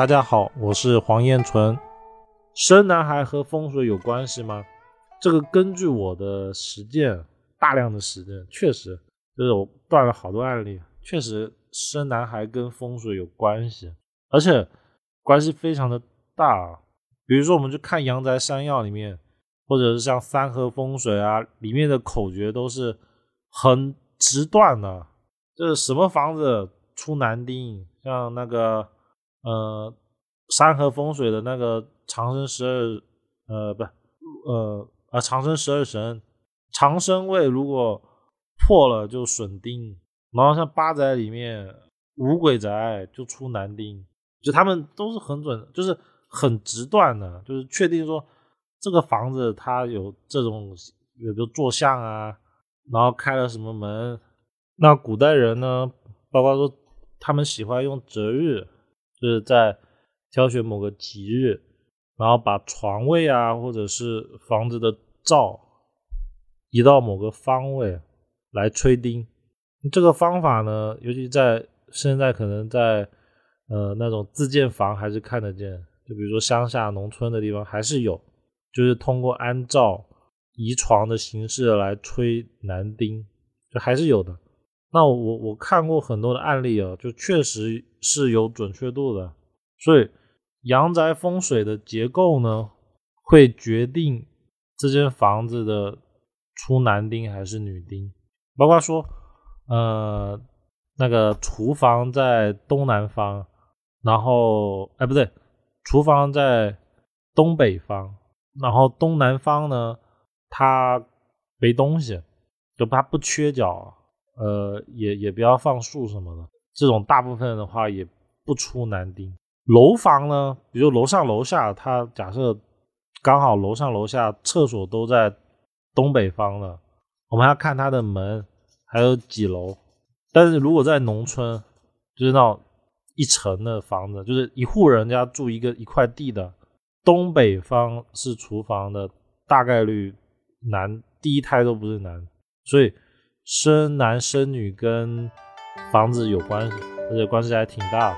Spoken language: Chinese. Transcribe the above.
大家好，我是黄彦纯。生男孩和风水有关系吗？这个根据我的实践，大量的实践，确实就是我断了好多案例，确实生男孩跟风水有关系，而且关系非常的大。比如说，我们去看《阳宅山药》里面，或者是像三合风水啊，里面的口诀都是很直断的，就是什么房子出男丁，像那个。呃，山河风水的那个长生十二，呃，不，呃，啊，长生十二神，长生位如果破了就损丁，然后像八宅里面五鬼宅就出男丁，就他们都是很准，就是很直断的，就是确定说这个房子它有这种，比如坐向啊，然后开了什么门，那古代人呢，包括说他们喜欢用择日。就是在挑选某个吉日，然后把床位啊，或者是房子的灶移到某个方位来吹钉。这个方法呢，尤其在现在可能在呃那种自建房还是看得见，就比如说乡下农村的地方还是有，就是通过安灶移床的形式来吹男丁，就还是有的。那我我看过很多的案例啊，就确实是有准确度的。所以阳宅风水的结构呢，会决定这间房子的出男丁还是女丁。包括说，呃，那个厨房在东南方，然后哎不对，厨房在东北方，然后东南方呢，它没东西，就它不缺角。呃，也也不要放树什么的，这种大部分的话也不出男丁。楼房呢，比如楼上楼下，它假设刚好楼上楼下厕所都在东北方的，我们要看它的门还有几楼。但是如果在农村，就是那种一层的房子，就是一户人家住一个一块地的，东北方是厨房的，大概率男第一胎都不是男，所以。生男生女跟房子有关系，而且关系还挺大。